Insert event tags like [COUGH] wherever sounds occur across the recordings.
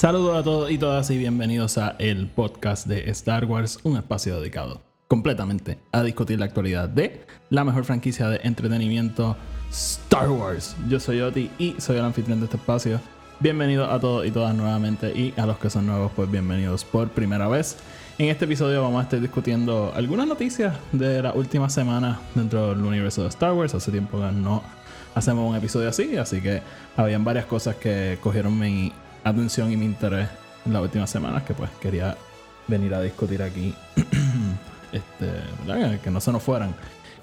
Saludos a todos y todas y bienvenidos a el podcast de Star Wars, un espacio dedicado completamente a discutir la actualidad de la mejor franquicia de entretenimiento Star Wars. Yo soy Oti y soy el anfitrión de este espacio. Bienvenidos a todos y todas nuevamente y a los que son nuevos pues bienvenidos por primera vez. En este episodio vamos a estar discutiendo algunas noticias de la última semana dentro del universo de Star Wars. Hace tiempo que no hacemos un episodio así, así que habían varias cosas que cogieron mi atención y mi interés en las últimas semanas que pues quería venir a discutir aquí. [CLEARS THROAT] este. Que no se nos fueran.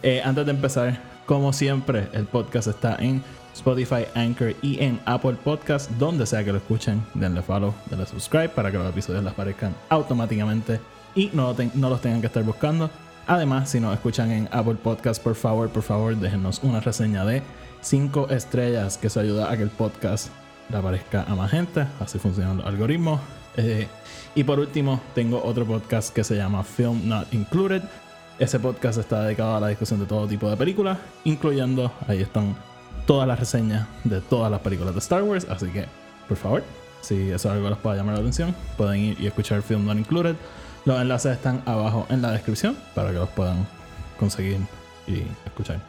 Eh, antes de empezar, como siempre, el podcast está en Spotify, Anchor y en Apple Podcast. Donde sea que lo escuchen, denle follow, denle subscribe para que los episodios les aparezcan automáticamente y no, lo no los tengan que estar buscando. Además, si nos escuchan en Apple Podcast, por favor, por favor, déjenos una reseña de 5 estrellas, que eso ayuda a que el podcast le aparezca a más gente. Así funcionan los algoritmos. Eh, y por último, tengo otro podcast que se llama Film Not Included. Ese podcast está dedicado a la discusión de todo tipo de películas, incluyendo, ahí están todas las reseñas de todas las películas de Star Wars. Así que, por favor, si eso es algo que les pueda llamar la atención, pueden ir y escuchar Film Not Included. Los enlaces están abajo en la descripción para que los puedan conseguir y escuchar.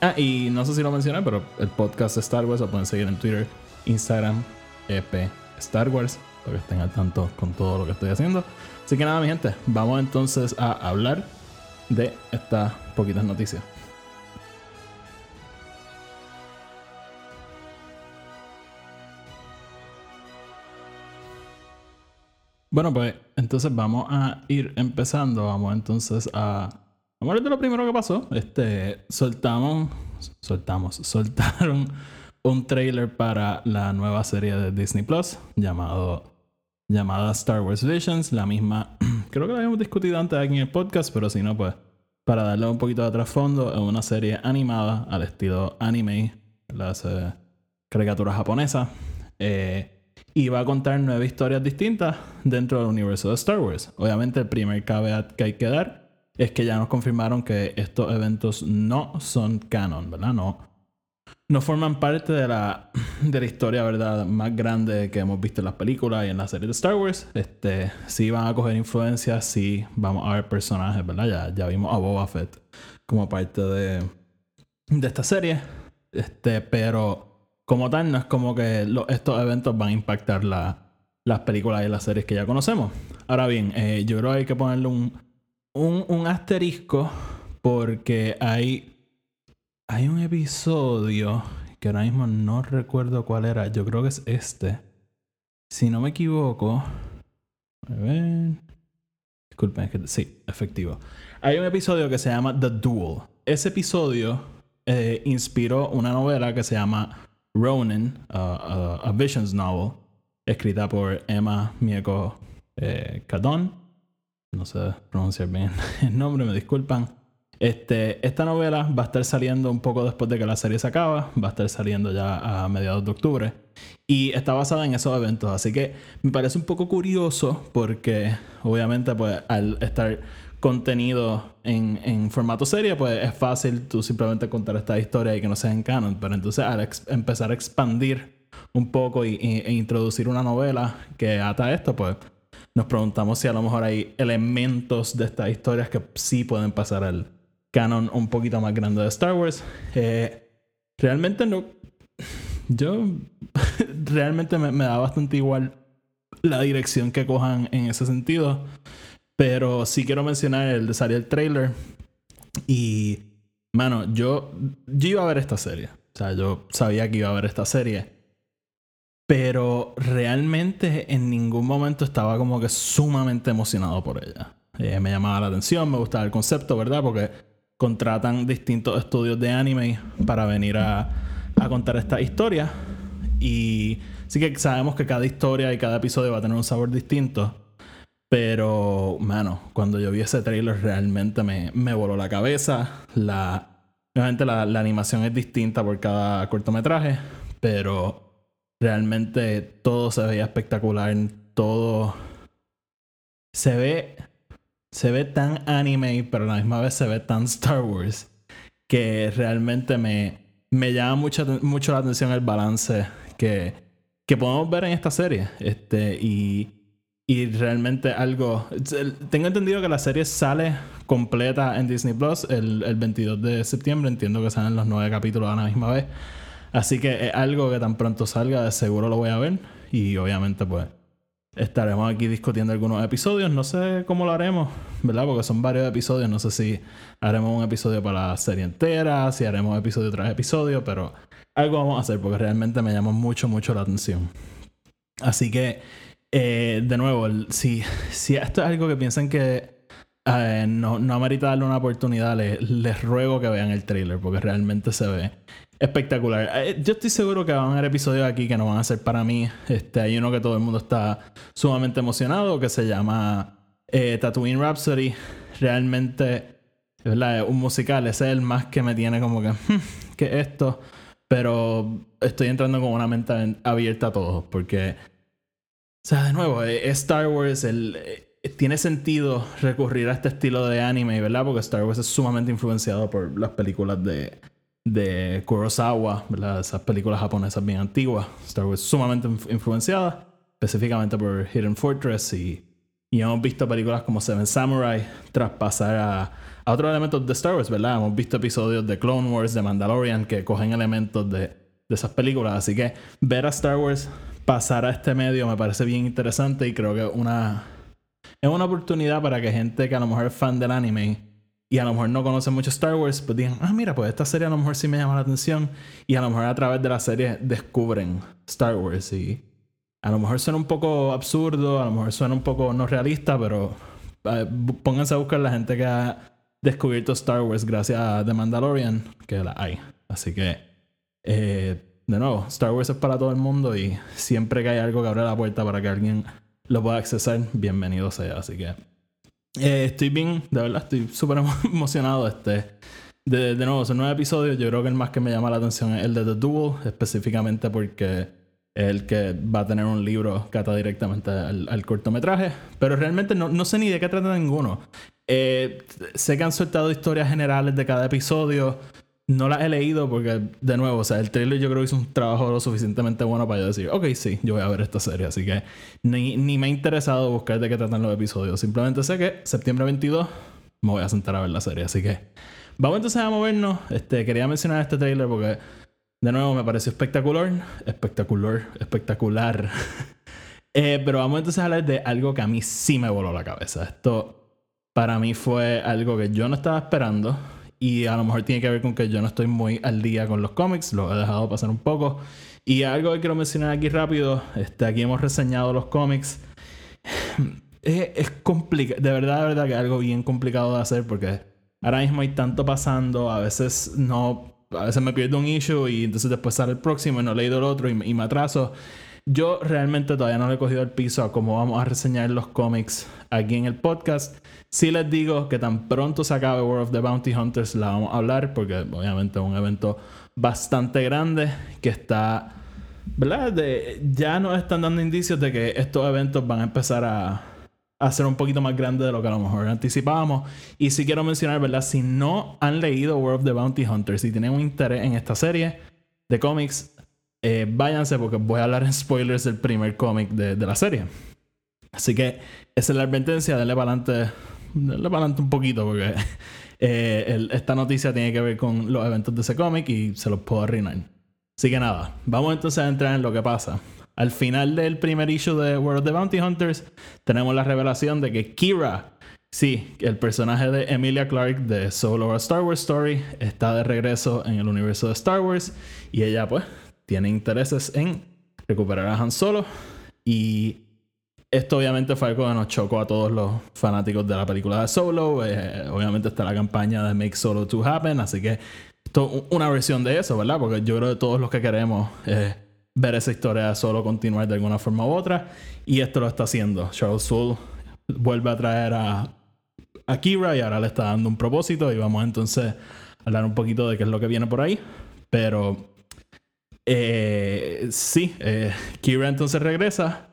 Ah, y no sé si lo mencioné, pero el podcast de Star Wars lo pueden seguir en Twitter, Instagram, EP Star Wars, para que estén al tanto con todo lo que estoy haciendo. Así que nada, mi gente, vamos entonces a hablar de estas poquitas noticias. Bueno, pues entonces vamos a ir empezando. Vamos entonces a. Vamos a hablar de lo primero que pasó. Este. Soltamos. Soltamos. [LAUGHS] Soltaron un trailer para la nueva serie de Disney Plus llamado. Llamada Star Wars Visions. La misma. [CLEARS THROAT] Creo que la habíamos discutido antes aquí en el podcast, pero si no, pues. Para darle un poquito de trasfondo, es una serie animada al estilo anime, las eh, caricaturas japonesas. Eh, y va a contar nueve historias distintas dentro del universo de Star Wars. Obviamente, el primer caveat que hay que dar es que ya nos confirmaron que estos eventos no son canon, ¿verdad? No, no forman parte de la, de la historia, ¿verdad? Más grande que hemos visto en las películas y en la serie de Star Wars. Este, van a coger influencias, sí vamos a ver personajes, ¿verdad? Ya, ya vimos a Boba Fett como parte de, de esta serie. Este, pero como tal, no es como que estos eventos van a impactar la- las películas y las series que ya conocemos. Ahora bien, eh, yo creo que hay que ponerle un, un, un asterisco porque hay, hay un episodio que ahora mismo no recuerdo cuál era. Yo creo que es este. Si no me equivoco. A ver. Disculpen, sí, efectivo. Hay un episodio que se llama The Duel. Ese episodio eh, inspiró una novela que se llama Ronin, a Visions novel, escrita por Emma Mieko eh. No sé pronunciar bien [LAUGHS] el nombre, me disculpan. Este, esta novela va a estar saliendo un poco después de que la serie se acaba, va a estar saliendo ya a mediados de octubre y está basada en esos eventos, así que me parece un poco curioso porque obviamente pues al estar contenido en, en formato serie pues es fácil tú simplemente contar esta historia y que no sea en canon, pero entonces al empezar a expandir un poco y, y- e introducir una novela que ata esto pues nos preguntamos si a lo mejor hay elementos de estas historias que sí pueden pasar al canon un poquito más grande de Star Wars. Eh, realmente no. Yo. [LAUGHS] realmente me, me da bastante igual la dirección que cojan en ese sentido. Pero sí quiero mencionar el de salir el trailer. Y. Mano, yo. Yo iba a ver esta serie. O sea, yo sabía que iba a ver esta serie. Pero realmente en ningún momento estaba como que sumamente emocionado por ella. Eh, me llamaba la atención, me gustaba el concepto, ¿verdad? Porque contratan distintos estudios de anime para venir a, a contar esta historia. Y sí que sabemos que cada historia y cada episodio va a tener un sabor distinto. Pero, mano, cuando yo vi ese trailer realmente me, me voló la cabeza. La, obviamente la, animación es distinta por cada cortometraje, pero realmente todo se veía espectacular. Todo se ve se ve tan anime, pero a la misma vez se ve tan Star Wars que realmente me, me llama mucho, mucho la atención el balance que, que podemos ver en esta serie. Este, y, y realmente algo. Tengo entendido que la serie sale completa en Disney Plus el, el 22 de septiembre. Entiendo que salen los nueve capítulos a la misma vez. Así que es algo que tan pronto salga, seguro lo voy a ver. Y obviamente, pues Estaremos aquí discutiendo algunos episodios. No sé cómo lo haremos, ¿verdad? Porque son varios episodios. No sé si haremos un episodio para la serie entera, si haremos episodio tras episodio, pero algo vamos a hacer porque realmente me llama mucho, mucho la atención. Así que, eh, de nuevo, si, si esto es algo que piensan que eh, no, no amerita darle una oportunidad, les, les ruego que vean el trailer porque realmente se ve espectacular. Eh, yo estoy seguro que van a haber episodios aquí que no van a ser para mí. Este, hay uno que todo el mundo está sumamente emocionado que se llama eh, Tatooine Rhapsody. Realmente, ¿verdad? Un musical. Ese es el más que me tiene como que, hmm, ¿qué esto? Pero estoy entrando con una mente abierta a todos porque, o sea, de nuevo, eh, Star Wars, el, tiene sentido recurrir a este estilo de anime, ¿verdad? Porque Star Wars es sumamente influenciado por las películas de de Kurosawa, ¿verdad? esas películas japonesas bien antiguas. Star Wars sumamente influenciada, específicamente por Hidden Fortress y, y hemos visto películas como Seven Samurai traspasar a, a otros elementos de Star Wars, ¿verdad? Hemos visto episodios de Clone Wars, de Mandalorian que cogen elementos de, de esas películas. Así que ver a Star Wars pasar a este medio me parece bien interesante y creo que una, es una oportunidad para que gente que a lo mejor es fan del anime y a lo mejor no conocen mucho Star Wars, pues digan, ah, mira, pues esta serie a lo mejor sí me llama la atención. Y a lo mejor a través de la serie descubren Star Wars. Y a lo mejor suena un poco absurdo, a lo mejor suena un poco no realista, pero eh, pónganse a buscar la gente que ha descubierto Star Wars gracias a The Mandalorian, que la hay. Así que, eh, de nuevo, Star Wars es para todo el mundo y siempre que hay algo que abre la puerta para que alguien lo pueda accesar, bienvenido sea. Así que eh, estoy bien, de verdad, estoy súper [LAUGHS] emocionado. Este, de, nuevo, son nueve episodios. Yo creo que el más que me llama la atención es el de The Duel, específicamente porque es el que va a tener un libro que directamente al, cortometraje. Pero realmente no, no, sé ni de qué trata ninguno. Eh, sé que han soltado historias generales de cada episodio. No las he leído porque, de nuevo, o sea, el trailer yo creo que hizo un trabajo lo suficientemente bueno para yo decir, ok, sí, yo voy a ver esta serie. Así que ni, ni me ha interesado buscar de qué tratan los episodios. Simplemente sé que septiembre 22 me voy a sentar a ver la serie. Así que vamos entonces a movernos. Este, quería mencionar este trailer porque, de nuevo, me pareció espectacular. Espectacular, espectacular. [LAUGHS] eh, pero vamos entonces a hablar de algo que a mí sí me voló la cabeza. Esto, para mí, fue algo que yo no estaba esperando y a lo mejor tiene que ver con que yo no estoy muy al día con los cómics, lo he dejado pasar un poco. Y algo que quiero mencionar aquí rápido, este, aquí hemos reseñado los cómics. [SIGHS] Es, complicado, de verdad, de verdad que es algo bien complicado de hacer porque ahora mismo hay tanto pasando, a veces no, a veces me pierdo un issue y entonces después sale el próximo y no he leído el otro y, y me atraso. Yo realmente todavía no le he cogido el piso a cómo vamos a reseñar los cómics aquí en el podcast. Sí les digo que tan pronto se acabe World of the Bounty Hunters la vamos a hablar porque obviamente es un evento bastante grande que está, ¿verdad? ya nos están dando indicios de que estos eventos van a empezar a, ser un poquito más grandes de lo que a lo mejor anticipábamos. Y sí quiero mencionar, ¿verdad? Si no han leído World of the Bounty Hunters y tienen un interés en esta serie de cómics, eh, váyanse porque voy a hablar en spoilers del primer cómic de, de la serie. Así que esa es la advertencia, denle para adelante le adelante un poquito porque [LAUGHS] eh, esta noticia tiene que ver con los eventos de ese cómic y se los puedo arruinar. Así que nada, vamos entonces a entrar en lo que pasa. Al final del primer issue de World of the Bounty Hunters, tenemos la revelación de que Kira, sí, el personaje de Emilia Clarke de Solo a Star Wars Story, está de regreso en el universo de Star Wars y ella, pues, tiene intereses en recuperar a Han Solo y esto obviamente fue algo que nos chocó a todos los fanáticos de la película de Solo. Eh, obviamente está la campaña de Make Solo to Happen, así que esto es una versión de eso, ¿verdad? Porque yo creo que todos los que queremos eh, ver esa historia de Solo continuar de alguna forma u otra, y esto lo está haciendo. Charles Soule vuelve a traer a, a Kira y ahora le está dando un propósito y vamos entonces a hablar un poquito de qué es lo que viene por ahí. Pero eh, sí, eh, Kira entonces regresa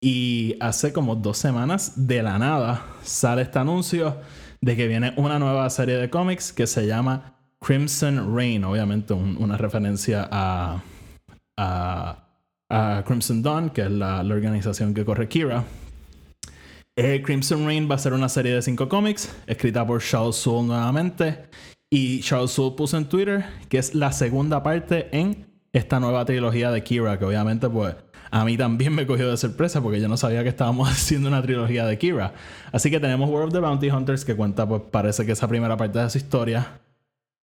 y hace como dos semanas de la nada sale este anuncio de que viene una nueva serie de cómics que se llama Crimson Rain, obviamente una referencia a, a, Crimson Dawn, que es la, organización que corre Kira. Eh, Crimson Rain va a ser una serie de cinco cómics, escrita por Charles Soule nuevamente. Y Charles Soule puso en Twitter que es la segunda parte en esta nueva trilogía de Kira, que obviamente pues a mí también me cogió de sorpresa porque yo no sabía que estábamos [LAUGHS] haciendo una trilogía de Kira. Así que tenemos World of the Bounty Hunters que cuenta pues parece que esa primera parte de su historia.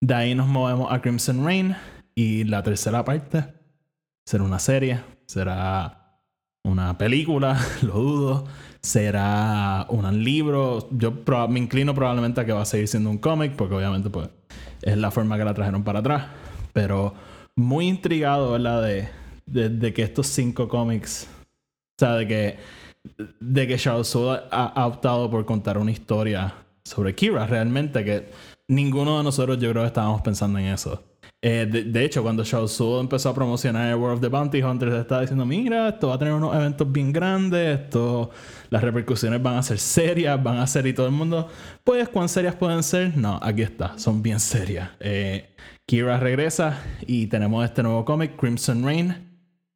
De ahí nos movemos a Crimson Rain y la tercera parte será una serie, será una película, [LAUGHS] lo dudo, será un libro. Yo me inclino probablemente a que va a seguir siendo un cómic porque obviamente pues es la forma que la trajeron para atrás, pero muy intrigado, ¿verdad? De, de, que estos cinco cómics, o sea, de que, de que Charles Soule ha, optado por contar una historia sobre Kira, realmente, que ninguno de nosotros yo creo estábamos pensando en eso. Eh, de, hecho, cuando Charles Soule empezó a promocionar el World of the Bounty Hunters, estaba diciendo, mira, esto va a tener unos eventos bien grandes, esto, las repercusiones van a ser serias, van a ser y todo el mundo, pues, ¿cuán serias pueden ser? No, aquí está, son bien serias. Eh, Kira regresa y tenemos este nuevo cómic, Crimson Rain,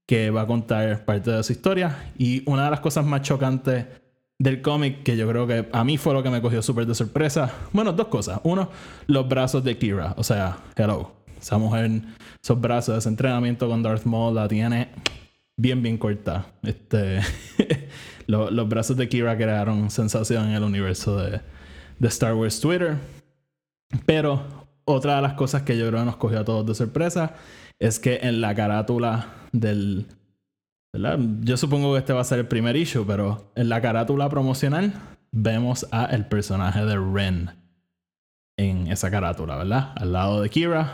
que va a contar parte de su historia. Y una de las cosas más chocantes del cómic, que yo creo que a mí fue lo que me cogió súper de sorpresa. Bueno, dos cosas. Uno, los brazos de Kira. O sea, hello. Esa mujer, esos brazos, ese entrenamiento con Darth Maul la tiene bien, bien corta. Este, [LAUGHS] los, brazos de Kira crearon sensación en el universo de, de Star Wars Twitter. Pero otra de las cosas que yo creo que nos cogió a todos de sorpresa es que en la carátula del... Yo supongo que este va a ser el primer issue, pero en la carátula promocional vemos a el personaje de Ren en esa carátula, ¿verdad? Al lado de Kira.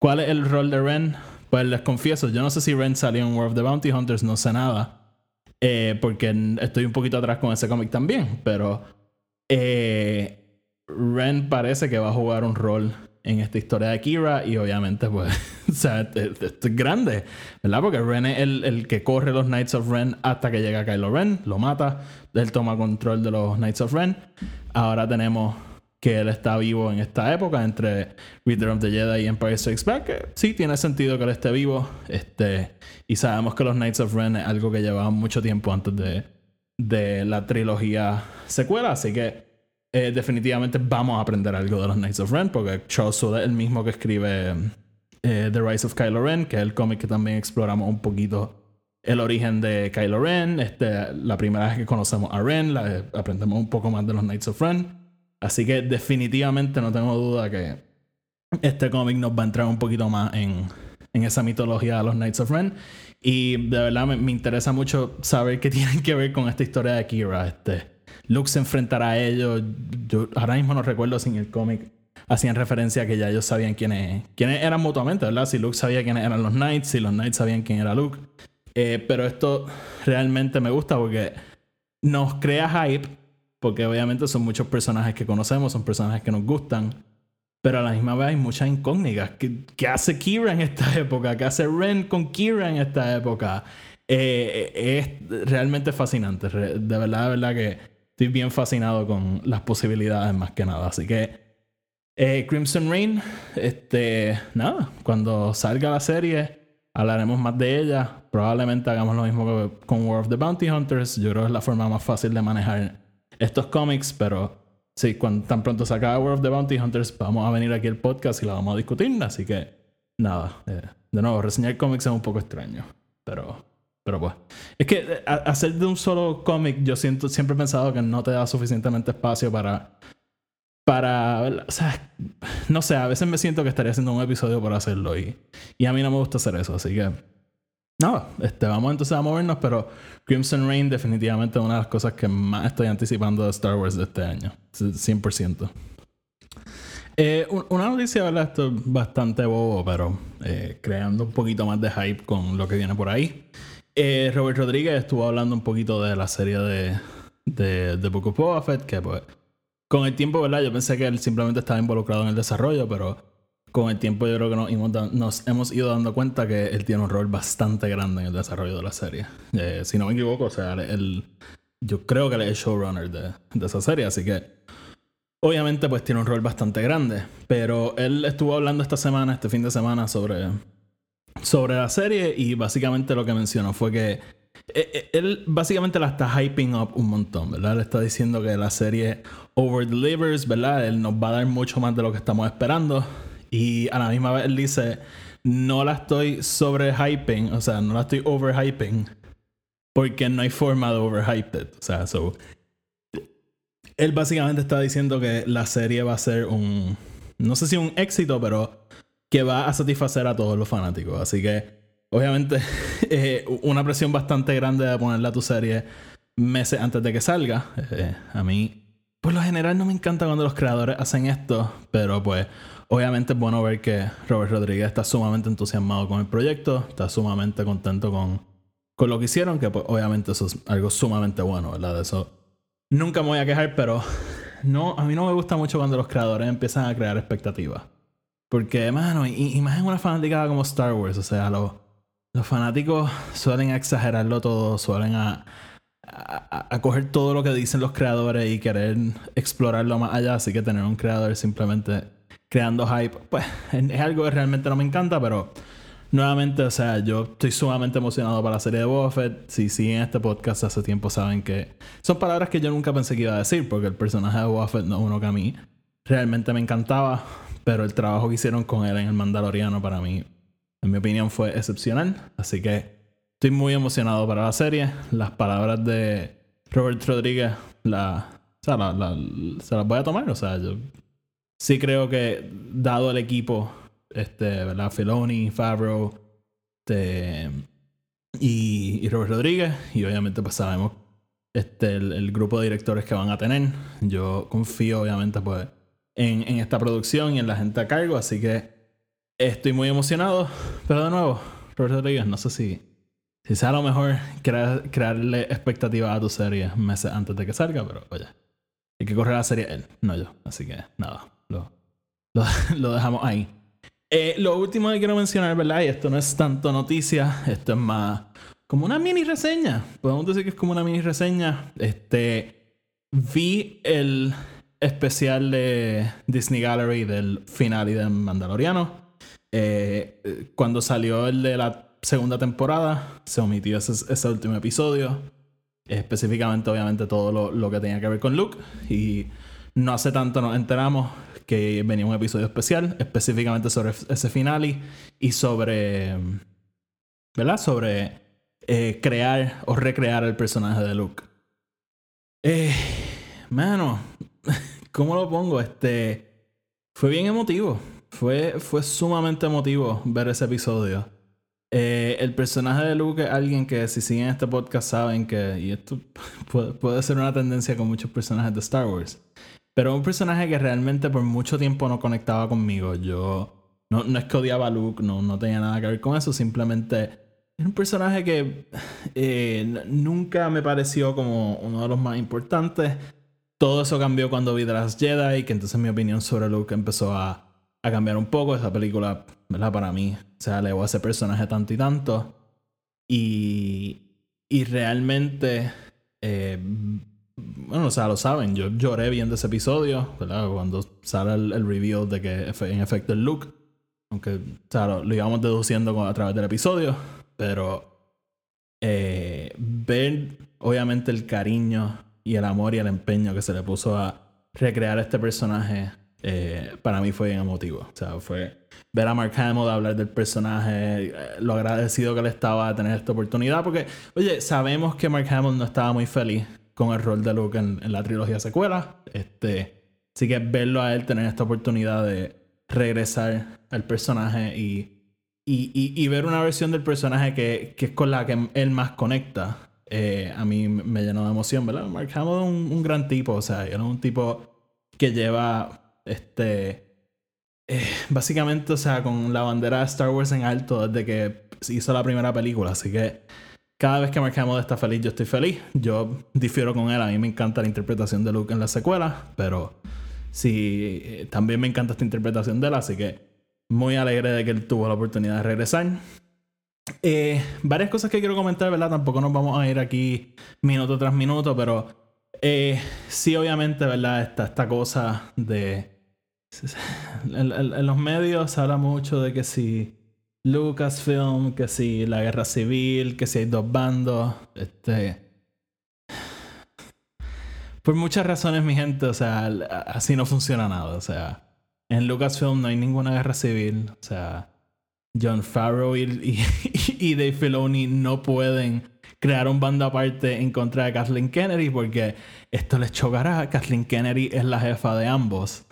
¿Cuál es el rol de Ren? Pues les confieso, yo no sé si Ren salió en World of the Bounty Hunters, no sé nada. Eh, porque estoy un poquito atrás con ese cómic también, pero eh, Ren parece que va a jugar un rol en esta historia de Kira y obviamente pues [LAUGHS] o sea es grande ¿verdad? porque Ren es el, el, que corre los Knights of Ren hasta que llega Kylo Ren lo mata él toma control de los Knights of Ren ahora tenemos que él está vivo en esta época entre Return of the Jedi y Empire Strikes Back sí tiene sentido que él esté vivo este y sabemos que los Knights of Ren es algo que llevaban mucho tiempo antes de, de la trilogía secuela así que eh, definitivamente vamos a aprender algo de los Knights of Ren, porque Charles Soule es el mismo que escribe eh, The Rise of Kylo Ren, que es el cómic que también exploramos un poquito el origen de Kylo Ren. Este, la primera vez que conocemos a Ren, aprendemos un poco más de los Knights of Ren. Así que definitivamente no tengo duda que este cómic nos va a entrar un poquito más en, en esa mitología de los Knights of Ren. Y de verdad me, me, interesa mucho saber qué [LAUGHS] tienen que ver con esta historia de Kira. Este, Luke se enfrentará a ellos. Yo ahora mismo no recuerdo si en el cómic hacían referencia a que ya ellos sabían quiénes, quiénes eran mutuamente, ¿verdad? Si Luke sabía quiénes eran los Knights, si los Knights sabían quién era Luke. Eh, pero esto realmente me gusta porque nos crea hype, porque obviamente son muchos personajes que conocemos, son personajes que nos gustan, pero a la misma vez hay muchas incógnitas. ¿Qué, hace Kira en esta [LAUGHS] época? ¿Qué hace Ren con Kira en esta época? Eh, es realmente fascinante. De verdad, de verdad que estoy bien fascinado con las posibilidades más que nada. Así que eh, Crimson Rain, este, nada, cuando salga la serie hablaremos más de ella. Probablemente hagamos lo mismo con War of the Bounty Hunters. Yo creo que es la forma más fácil de manejar estos cómics, pero sí, cuando tan pronto se acabe War of the Bounty Hunters, vamos a venir aquí al podcast y la vamos a discutir. Así que nada, eh, de nuevo, reseñar cómics es un poco extraño, pero pero pues, es que eh, hacer de un solo cómic, yo siento, siempre he pensado que no te da suficientemente espacio para. Para. O sea, no sé, a veces me siento que estaría haciendo un episodio para hacerlo y, y a mí no me gusta hacer eso, así que. Nada, este, vamos entonces a movernos, pero Crimson Rain definitivamente es una de las cosas que más estoy anticipando de Star Wars de este año. 100%. Eh, una noticia, ¿verdad? Esto es bastante bobo, pero eh, creando un poquito más de hype con lo que viene por ahí. Eh, Robert Rodríguez estuvo hablando un poquito de la serie de, de The Book of Boba Fett, que pues con el tiempo, ¿verdad? Yo pensé que él simplemente estaba involucrado en el desarrollo, pero con el tiempo yo creo que nos, hemos, nos hemos ido dando cuenta que él tiene un rol bastante grande en el desarrollo de la serie. Eh, si no me equivoco, o sea, él, yo creo que él es el showrunner de, de esa serie, así que obviamente pues tiene un rol bastante grande. Pero él estuvo hablando esta semana, este fin de semana, sobre, sobre la serie y básicamente lo que mencionó fue que eh, eh, él básicamente la está hyping up un montón, ¿verdad? Le está diciendo que la serie over delivers, ¿verdad? Él nos va a dar mucho más de lo que estamos esperando. Y a la misma vez él dice, no la estoy sobre hyping, o sea, no la estoy over hyping, porque no hay forma de over hype O sea, so, él básicamente está diciendo que la serie va a ser un, no sé si un éxito, pero que va a satisfacer a todos los fanáticos. Así que obviamente, [LAUGHS] eh, una presión bastante grande de ponerla a tu serie meses antes de que salga. Eh, a mí, por lo general, no me encanta cuando los creadores hacen esto, pero pues, obviamente es bueno ver que Robert Rodríguez está sumamente entusiasmado con el proyecto, está sumamente contento con, con lo que hicieron, que pues, obviamente eso es algo sumamente bueno, ¿verdad? De eso nunca me voy a quejar, pero [LAUGHS] no, a mí no me gusta mucho cuando los creadores empiezan a crear expectativas. Porque, mano, y, una fanática como Star Wars, o sea, los los fanáticos suelen exagerarlo todo, suelen a, a, coger todo lo que dicen los creadores y querer explorarlo más allá. Así que tener un creador simplemente creando hype, pues es algo que realmente no me encanta, pero nuevamente, o sea, yo estoy sumamente emocionado para la serie de Boba Fett. Si siguen este podcast hace tiempo saben que son palabras que yo nunca pensé que iba a decir, porque el personaje de Boba Fett no es uno que a mí realmente me encantaba, pero el trabajo que hicieron con él en el Mandaloriano para mí en mi opinión fue excepcional. Así que estoy muy emocionado para la serie. Las palabras de Robert Rodríguez la, se las voy a tomar. O sea, yo sí creo que dado el equipo, este, ¿verdad? Filoni, Favreau este, y, Robert Rodríguez, y obviamente pues sabemos este, el, grupo de directores que van a tener. Yo confío obviamente pues en, en esta producción y en la gente a cargo, así que Estoy muy emocionado, pero de nuevo, Roberto Rodríguez, no sé si, si sea lo mejor crearle expectativas a tu serie meses antes de que salga, pero oye, hay que correr la serie él, no yo. Así que nada, lo, [LAUGHS] lo, dejamos ahí. Eh, lo último que quiero mencionar, ¿verdad? Y esto no es tanto noticia, esto es más como una mini reseña. Podemos decir que es como una mini reseña. Este, vi el especial de Disney Gallery del final y del Mandaloriano. Eh, cuando salió el de la segunda temporada, se omitió ese, último episodio. Específicamente, obviamente, todo lo, que tenía que ver con Luke. Y no hace tanto nos enteramos que venía un episodio especial, específicamente sobre ese finale y sobre. ¿Verdad? Sobre eh, crear o recrear el personaje de Luke. Eh, mano, [LAUGHS] ¿cómo lo pongo? Este. Fue bien emotivo. Fue, fue sumamente emotivo ver ese episodio. Eh, el personaje de Luke es alguien que si siguen este podcast saben que, y esto [LAUGHS] puede, ser una tendencia con muchos personajes de Star Wars, pero un personaje que realmente por mucho tiempo no conectaba conmigo. Yo no, no es que odiaba a Luke, no, no tenía nada que ver con eso, simplemente es un personaje que eh, nunca me pareció como uno de los más importantes. Todo eso cambió cuando vi The Last Jedi, que entonces mi opinión sobre Luke empezó a a cambiar un poco. Esa película, ¿verdad? Para mí, se elevó a ese personaje tanto y tanto. Y, y realmente, eh, bueno, o sea, lo saben, yo lloré viendo ese episodio, ¿verdad? Cuando sale el, el reveal de que en efecto el look, aunque, o lo, íbamos deduciendo a través del episodio, pero eh, ver obviamente el cariño y el amor y el empeño que se le puso a recrear este personaje eh, para mí fue bien emotivo. O sea, fue ver a Mark Hamill hablar del personaje, eh, lo agradecido que le estaba a tener esta oportunidad, porque, oye, sabemos que Mark Hamill no estaba muy feliz con el rol de Luke en, la trilogía secuela. Este, así que verlo a él tener esta oportunidad de regresar al personaje y, y, ver una versión del personaje que, que, es con la que él más conecta, eh, a mí me llenó de emoción, ¿verdad? Mark Hamill es un, un gran tipo, o sea, era un tipo que lleva este. Eh, básicamente, o sea, con la bandera de Star Wars en alto desde que hizo la primera película. Así que cada vez que Mark Hamill está feliz, yo estoy feliz. Yo difiero con él. A mí me encanta la interpretación de Luke en la secuela, pero sí, eh, también me encanta esta interpretación de él, así que muy alegre de que él tuvo la oportunidad de regresar. Eh, varias cosas que quiero comentar, ¿verdad? Tampoco nos vamos a ir aquí minuto tras minuto, pero eh, sí, obviamente, ¿verdad? Esta, esta cosa de... [LAUGHS] En, en los medios se habla mucho de que si Lucasfilm, que si la guerra civil, que si hay dos bandos, este... Por muchas razones, mi gente, o sea, así no funciona nada, o sea, en Lucasfilm no hay ninguna guerra civil, o sea, John Farrow y, [LAUGHS] y, Dave Filoni no pueden crear un bando aparte en contra de Kathleen Kennedy porque esto les chocará. Kathleen Kennedy es la jefa de ambos.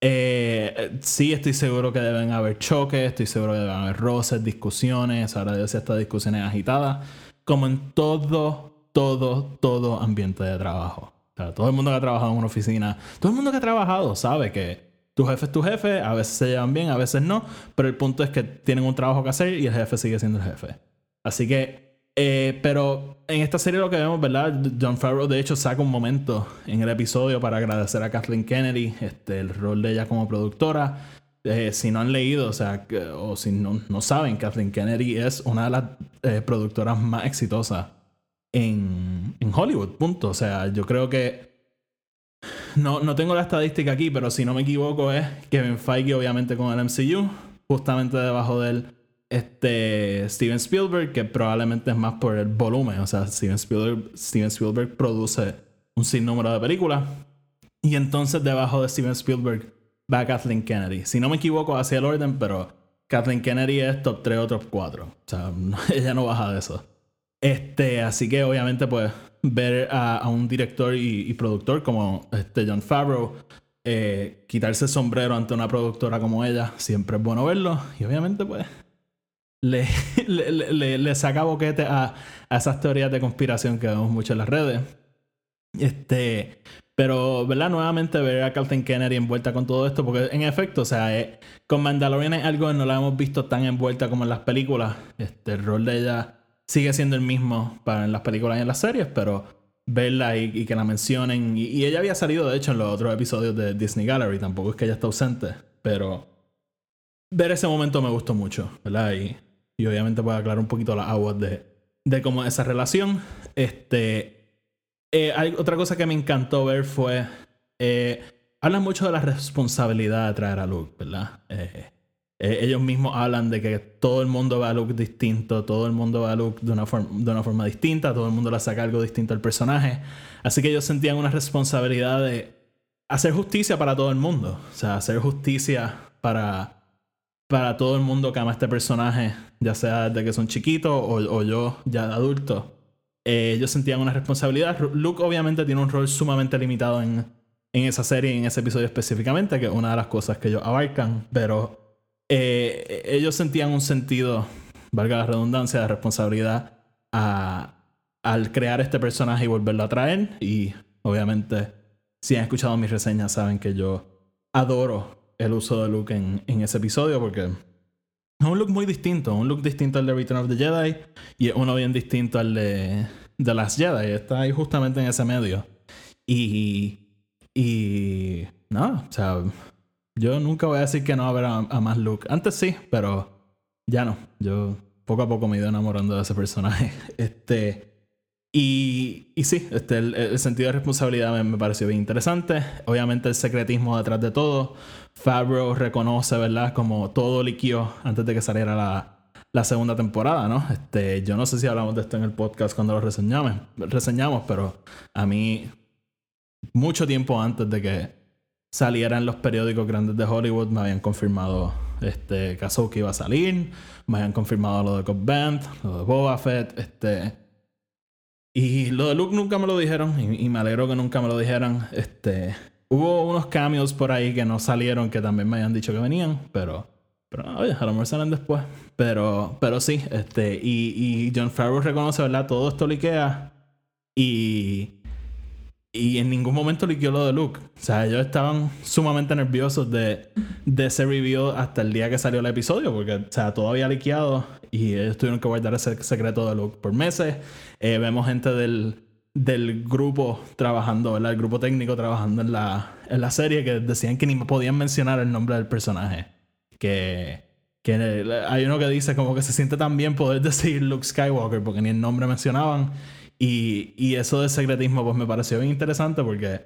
Eh, sí, estoy seguro que deben haber choques, estoy seguro que deben haber roces, discusiones, ahora ser estas discusiones agitadas, como en todo, todo, todo ambiente de trabajo. Todo el mundo que ha trabajado en una oficina, todo el mundo que ha trabajado sabe que tu jefe es tu jefe, a veces se llevan bien, a veces no, pero el punto es que tienen un trabajo que hacer y el jefe sigue siendo el jefe. Así que eh, pero en esta serie lo que vemos, ¿verdad? John Farrow de hecho saca un momento en el episodio para agradecer a Kathleen Kennedy, este, el rol de ella como productora. Eh, si no han leído, o sea, o si no, no saben, Kathleen Kennedy es una de las eh, productoras más exitosas en, en, Hollywood, punto. O sea, yo creo que... No, no tengo la estadística aquí, pero si no me equivoco es Kevin Feige obviamente con el MCU, justamente debajo de él este Steven Spielberg, que probablemente es más por el volumen. O sea, Steven Spielberg, Steven Spielberg produce un sinnúmero de películas. Y entonces debajo de Steven Spielberg va Kathleen Kennedy. Si no me equivoco hacia el orden, pero Kathleen Kennedy es top 3 o top 4. O sea, [LAUGHS] ella no baja de eso. Este, así que obviamente, pues, ver a, un director y, productor como este John Favreau eh, quitarse el sombrero ante una productora como ella, siempre es bueno verlo. Y obviamente, pues, [LAUGHS] le, le, le, saca boquete a, a, esas teorías de conspiración que vemos mucho en las redes. Este, pero, ¿verdad? Nuevamente ver a Kathleen Kennedy envuelta con todo esto, porque en efecto, o sea, eh, con Mandalorian es algo que no la hemos visto tan envuelta como en las películas. Este, el rol de ella sigue siendo el mismo para en las películas y en las series, pero verla y, que la mencionen. Y, ella había salido, de hecho, en los otros episodios de Disney Gallery, tampoco es que ella está ausente, pero ver ese momento me gustó mucho, ¿verdad? Y y obviamente puede aclarar un poquito las aguas de, de cómo esa relación. Este, eh, hay, otra cosa que me encantó ver fue, eh, hablan mucho de la responsabilidad de traer a Luke, ¿verdad? Eh, ellos mismos hablan de que todo el mundo ve a Luke distinto, todo el mundo ve a Luke de una, de una forma distinta, todo el mundo le saca algo distinto al personaje. Así que ellos sentían una responsabilidad de hacer justicia para todo el mundo, o sea, hacer justicia para para todo el mundo que ama este personaje, ya sea desde que son chiquitos o, yo ya de adulto, eh, ellos sentían una responsabilidad. Luke obviamente tiene un rol sumamente limitado en, en esa serie, en ese episodio específicamente, que es una de las cosas que ellos abarcan, pero eh, ellos sentían un sentido, valga la redundancia, de responsabilidad al crear este personaje y volverlo a traer. Y obviamente, si han escuchado mis reseñas, saben que yo adoro el uso de Luke en, en ese episodio porque es un look muy distinto, un look distinto al de Return of the Jedi y uno bien distinto al de The Last Jedi. Está ahí justamente en ese medio. Y. Y. No, o sea, yo nunca voy a decir que no va a haber a, más Luke. Antes sí, pero ya no. Yo poco a poco me he ido enamorando de ese personaje. [LAUGHS] Este. Y, y sí, este, el, sentido de responsabilidad me, pareció bien interesante. Obviamente el secretismo detrás de todo. Favreau reconoce, ¿verdad? Como todo líquido antes de que saliera la, la, segunda temporada, ¿no? Este, yo no sé si hablamos de esto en el podcast cuando lo reseñamos, reseñamos, pero a mí, mucho tiempo antes de que salieran los periódicos grandes de Hollywood, me habían confirmado este, que iba a salir, me habían confirmado lo de Cobb lo de Boba Fett, este y lo de Luke nunca me lo dijeron y, me alegro que nunca me lo dijeran. Este, hubo unos cambios por ahí que no salieron que también me habían dicho que venían, pero, pero oye, a lo mejor salen después. Pero, pero sí, este, y, y John Favreau reconoce, ¿verdad? Todo esto liquea y, y en ningún momento liqueó lo de Luke. O sea, ellos estaban sumamente nerviosos de, de ese reveal hasta el día que salió el episodio, porque, o sea, todo había liqueado y ellos tuvieron que guardar ese secreto de Luke por meses. Eh, vemos gente del, del grupo trabajando, ¿verdad? El grupo técnico trabajando en la, en la serie que decían que ni podían mencionar el nombre del personaje. Que, que hay uno que dice como que se siente tan bien poder [LAUGHS] decir Luke Skywalker porque ni el nombre mencionaban. Y, y eso de secretismo pues me pareció bien interesante porque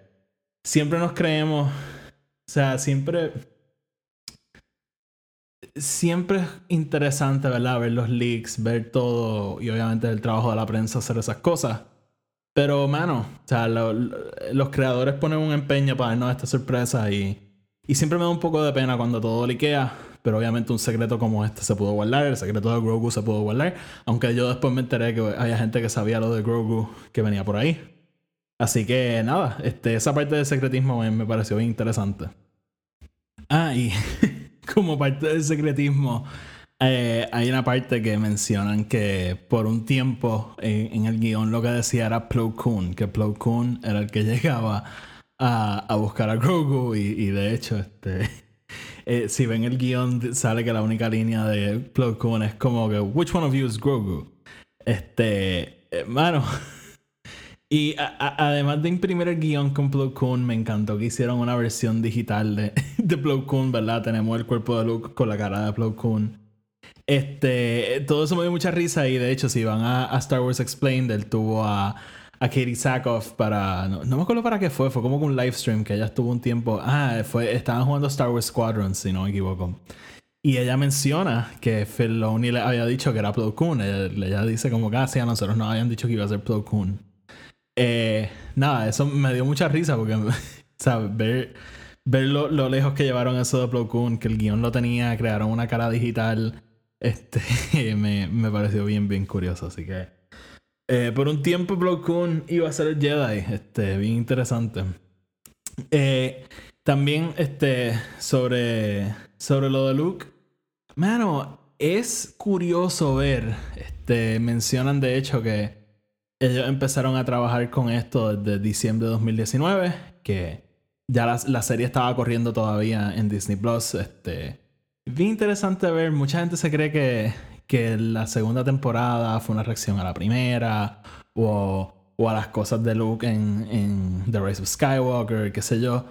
siempre nos creemos, o sea, siempre... Siempre es interesante, ¿verdad? Ver los leaks, ver todo y obviamente el trabajo de la prensa hacer esas cosas. Pero, mano, o sea, los creadores ponen un empeño para darnos esta sorpresa y, y siempre me da un poco de pena cuando todo liquea pero obviamente un secreto como este se pudo guardar, el secreto de Grogu se pudo guardar, aunque yo después me enteré que había gente que sabía lo de Grogu que venía por ahí. Así que nada, este, esa parte del secretismo me, pareció bien interesante. Ah, y [LAUGHS] como parte del secretismo, eh, hay una parte que mencionan que por un tiempo en, el guion lo que decía era Plo Koon, que Plo Koon era el que [LAUGHS] llegaba a, a buscar a Grogu y, y de hecho este eh, si ven el guion, sale que la única línea de Plo Koon es como que, which one of you is Grogu? Este, hermano. [LAUGHS] y además de imprimir el guion con Plo me encantó que hicieron una versión digital de, [LAUGHS] de Plo ¿verdad? Tenemos el cuerpo de Luke con la cara de Plo. Este, todo eso me dio mucha risa y de hecho si van a, a Star Wars Explained, él tuvo a a Katie Sackhoff para. No, me acuerdo para qué fue, fue como un live stream que ella estuvo un tiempo. Ah, fue, estaban jugando Star Wars Squadron, si no me equivoco. Y ella menciona que Filoni le había dicho que era Plo Koon. Ella, dice como que ah, a nosotros nos habían dicho que iba a ser Plo Koon. Eh, nada, eso me dio mucha risa porque, [LAUGHS] ver lo, lo, lejos que llevaron eso de Plo Koon, que el guion lo tenía, crearon una cara digital. Este, [LAUGHS] me, me pareció bien, bien curioso. Así que eh, por un tiempo Plo Koon iba a ser el Jedi. Este, bien interesante. Eh, también este, sobre, sobre lo de Luke. Mano, es curioso ver. Este, mencionan de hecho que ellos empezaron a trabajar con esto desde diciembre de 2019. Que ya la, la serie estaba corriendo todavía en Disney Plus. Este, bien interesante ver. Mucha gente se cree que que la segunda temporada fue una reacción a la primera o, o a las cosas de Luke en, en, The Rise of Skywalker, qué sé yo.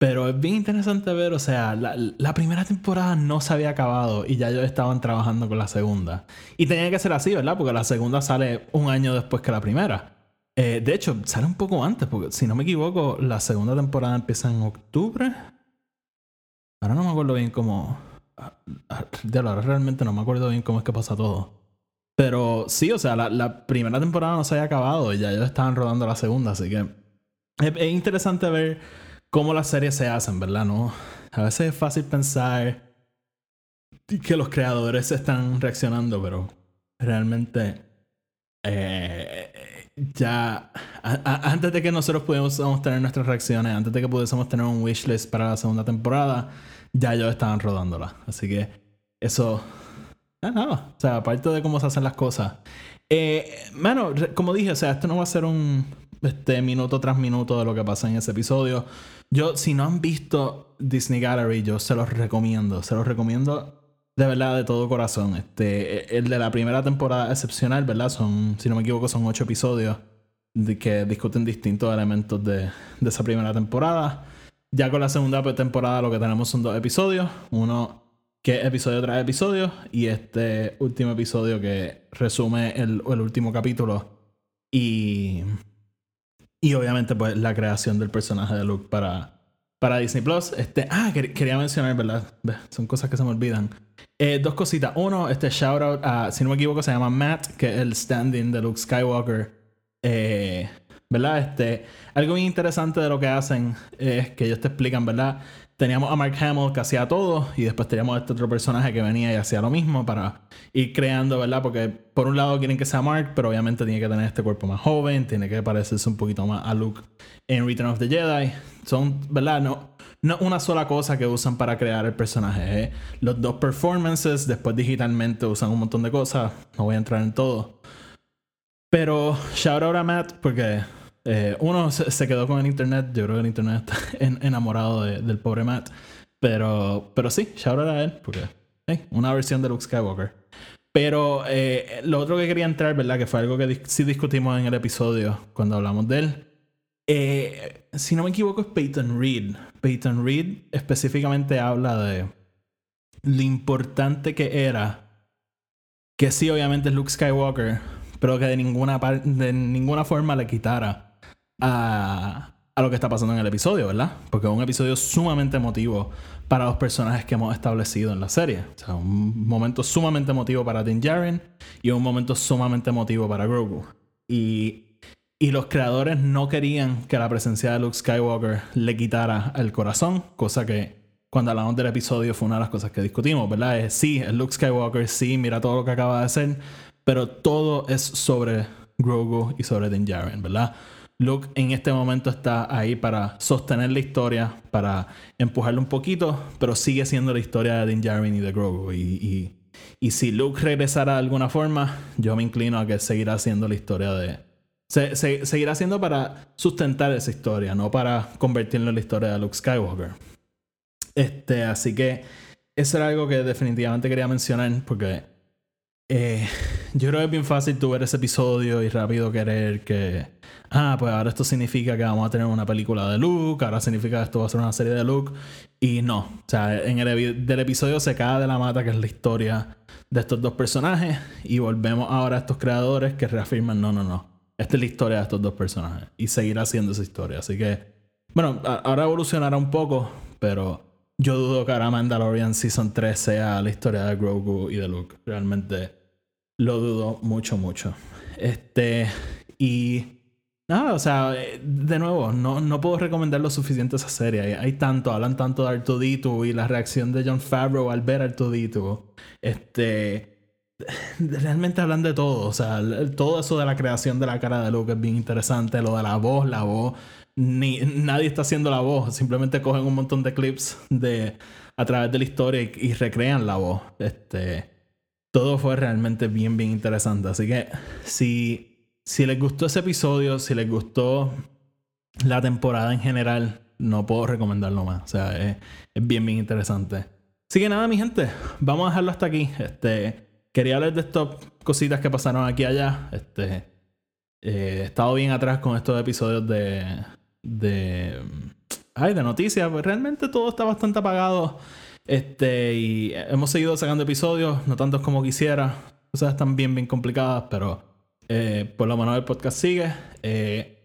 Pero es bien interesante ver, o sea, la, la, primera temporada no se había acabado y ya ellos estaban trabajando con la segunda. Y tenía que ser así, ¿verdad? Porque la segunda sale un año después que la primera. Eh, de hecho, sale un poco antes, porque si no me equivoco, la segunda temporada empieza en octubre. Ahora no me acuerdo bien cómo, de la realmente no me acuerdo bien cómo es que pasa todo. Pero sí, o sea, la, primera temporada no se había acabado y ya ellos estaban rodando la segunda, así que es, interesante ver cómo las series se hacen, ¿verdad? ¿No? A veces es fácil pensar que los creadores están reaccionando, pero realmente eh, ya antes de que nosotros pudiésemos tener nuestras reacciones, antes de que pudiésemos tener un wishlist para la segunda temporada, ya ellos estaban rodándola. Así que eso. Ah, no. O sea, aparte de cómo se hacen las cosas. Eh, mano, como dije, o sea, esto no va a ser un este, minuto tras minuto de lo que pasa en ese episodio. Yo, si no han visto Disney Gallery, yo se los recomiendo. Se los recomiendo de verdad, de todo corazón. Este, el de la primera temporada excepcional, ¿verdad? Son, si no me equivoco, son ocho episodios de que discuten distintos elementos de, de esa primera temporada. Ya con la segunda temporada lo que tenemos son dos episodios. Uno que es episodio tras episodio y este último episodio que resume el, último capítulo y, y obviamente pues la creación del personaje de Luke para, para Disney Plus. Este, ah, quería mencionar, ¿verdad? Son cosas que se me olvidan. Eh, dos cositas. Uno, este shout out a, si no me equivoco, se llama Matt, que es el standing de Luke Skywalker. Eh, ¿verdad? Este, algo muy interesante de lo que hacen es que ellos te explican, ¿verdad? Teníamos a Mark Hamill que hacía todo y después teníamos a este otro personaje que venía y hacía lo mismo para ir creando, ¿verdad? Porque por un lado quieren que sea Mark, pero obviamente tiene que tener este cuerpo más joven, tiene que parecerse un poquito más a Luke en Return of the Jedi. Son, ¿verdad? No, no una sola cosa que usan para crear el personaje. Los dos performances, después digitalmente usan un montón de cosas. No voy a entrar en todo. Pero shout out a Matt porque Eh, uno se, quedó con el internet. Yo creo que el internet está [LAUGHS] en- enamorado de- del pobre Matt. Pero, pero sí, shout out a él, porque hey, una versión de Luke Skywalker. Pero eh, lo otro que quería entrar, ¿verdad? Que fue algo que sí discutimos en el episodio cuando hablamos de él. Eh, si no me equivoco, es Peyton Reed. Peyton Reed específicamente habla de lo importante que era que sí, obviamente es Luke Skywalker, pero que de ninguna, de ninguna forma le quitara a, a lo que está pasando en el episodio, ¿verdad? Porque es un episodio sumamente emotivo para los personajes que hemos establecido en la serie. O sea, un momento sumamente emotivo para Din Djarin y un momento sumamente emotivo para Grogu. Y, y los creadores no querían que la presencia de Luke Skywalker le quitara el corazón, cosa que cuando hablamos del episodio fue una de las cosas que discutimos, ¿verdad? Es, sí, es Luke Skywalker, sí, mira todo lo que acaba de hacer, pero todo es sobre Grogu y sobre Din Djarin, ¿verdad? Luke en este momento está ahí para sostener la historia, para empujarle un poquito, pero sigue siendo la historia de Din Djarin y de Grogu. Y, y, y si Luke regresara de alguna forma, yo me inclino a que seguirá siendo la historia de... Se, se- seguirá siendo para sustentar esa historia, no para convertirlo en la historia de Luke Skywalker. Este, así que eso era algo que definitivamente quería mencionar porque eh, yo creo que es bien fácil tú ver ese episodio y rápido querer que, ah, pues ahora esto significa que vamos a tener una película de Luke, ahora significa que esto va a ser una serie de Luke. Y no, o sea, en el del episodio se cae de la mata que es la historia de estos dos personajes y volvemos ahora a estos creadores que reafirman, no, no, no, esta es la historia de estos dos personajes y seguirá siendo esa historia. Así que, bueno, ahora evolucionará un poco, pero yo dudo que ahora Mandalorian Season 3 sea la historia de Grogu y de Luke. Realmente lo dudo mucho, mucho. Este, y nada, o sea, de nuevo, no, no puedo recomendar lo suficiente esa serie. Hay, tanto, hablan tanto de Artudito y la reacción de John Favreau al ver Artudito. Este, realmente hablan de todo. O sea, todo eso de la creación de la cara de Luke es bien interesante. Lo de la voz, la voz. Ni, nadie está haciendo la voz. Simplemente cogen un montón de clips de, a través de la historia y, y recrean la voz. Este, todo fue realmente bien, bien interesante. Así que si, si les gustó ese episodio, si les gustó la temporada en general, no puedo recomendarlo más. O sea, es, bien, bien interesante. Así que nada, mi gente, vamos a dejarlo hasta aquí. Este, quería hablar de estas cositas que pasaron aquí y allá. Este, eh, he estado bien atrás con estos episodios de. de. Ay, de noticias. Pues realmente todo está bastante apagado. Este, y hemos seguido sacando episodios, no tantos como quisiera. Cosas están bien, bien complicadas, pero eh, por lo menos el podcast sigue. Eh,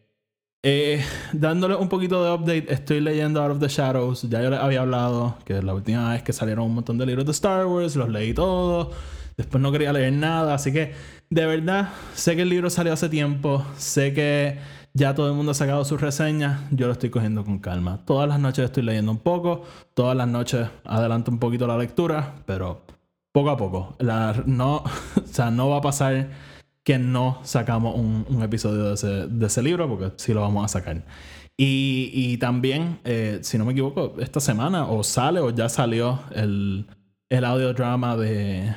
eh, dándole un poquito de update, estoy leyendo Out of the Shadows. Ya yo les había hablado que la última vez que salieron un montón de libros de Star Wars, los leí todos. Después no quería leer nada, así que de verdad sé que el libro salió hace tiempo. Sé que ya todo el mundo ha sacado sus reseñas. Yo lo estoy cogiendo con calma. Todas las noches estoy leyendo un poco. Todas las noches adelanto un poquito la lectura, pero poco a poco. La, no, [LAUGHS] o sea, no va a pasar que no sacamos un, episodio de ese, libro, porque sí lo vamos a sacar. Y, y también, eh, si no me equivoco, esta semana o sale o ya salió el, el audiodrama de,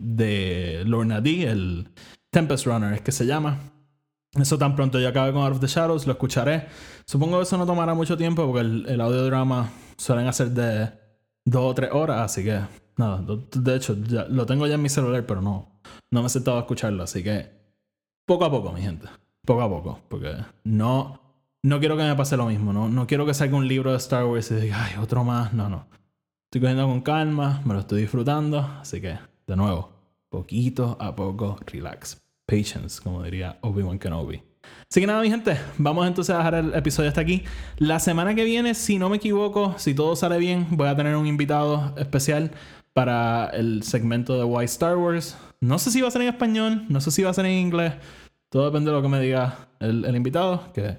de Lorna D, el Tempest Runner, es que se llama. Eso tan pronto yo acabe con Out of the Shadows, lo escucharé. Supongo que eso no tomará mucho tiempo porque el, el audiodrama suelen hacer de dos o tres horas, así que nada. De hecho, ya, lo tengo ya en mi celular, pero no, no me he sentado a escucharlo, así que poco a poco, mi gente. Poco a poco, porque no, no quiero que me pase lo mismo, ¿no? No quiero que salga un libro de Star Wars y diga, ay, otro más. No, no. Estoy cogiendo con calma, me lo estoy disfrutando, así que, de nuevo, poquito a poco, relax. Patience, como diría Obi-Wan Kenobi. Así que nada, mi gente, vamos entonces a dejar el episodio hasta aquí. La semana que viene, si no me equivoco, si todo sale bien, voy a tener un invitado especial para el segmento de Why Star Wars. No sé si va a ser en español, no sé si va a ser en inglés. Todo depende de lo que me diga el, el invitado, que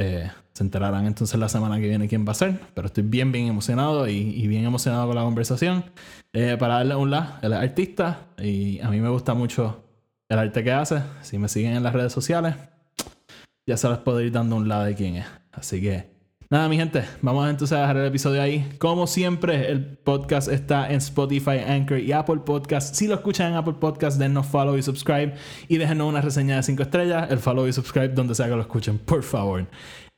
eh, se enterarán entonces la semana que viene quién va a ser. Pero estoy bien, bien emocionado y, bien emocionado con la conversación. Eh, para darle un la, es artista y a mí me gusta mucho el arte que hace. Si me siguen en las redes sociales, ya se les puedo ir dando un la de quién es. Así que Nada, mi gente, vamos entonces a dejar el episodio ahí. Como siempre, el podcast está en Spotify, Anchor y Apple Podcast. Si lo escuchan en Apple Podcast, dennos follow y subscribe y déjenos una reseña de 5 estrellas. El follow y subscribe donde sea que lo escuchen, por favor.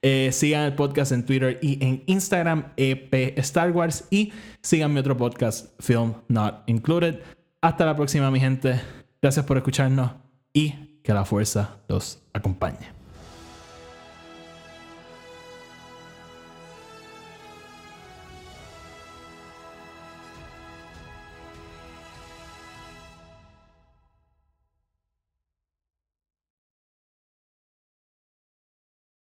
Eh, sigan el podcast en Twitter y en Instagram, EP Star Wars. Y sigan mi otro podcast, Film Not Included. Hasta la próxima, mi gente. Gracias por escucharnos y que la fuerza los acompañe.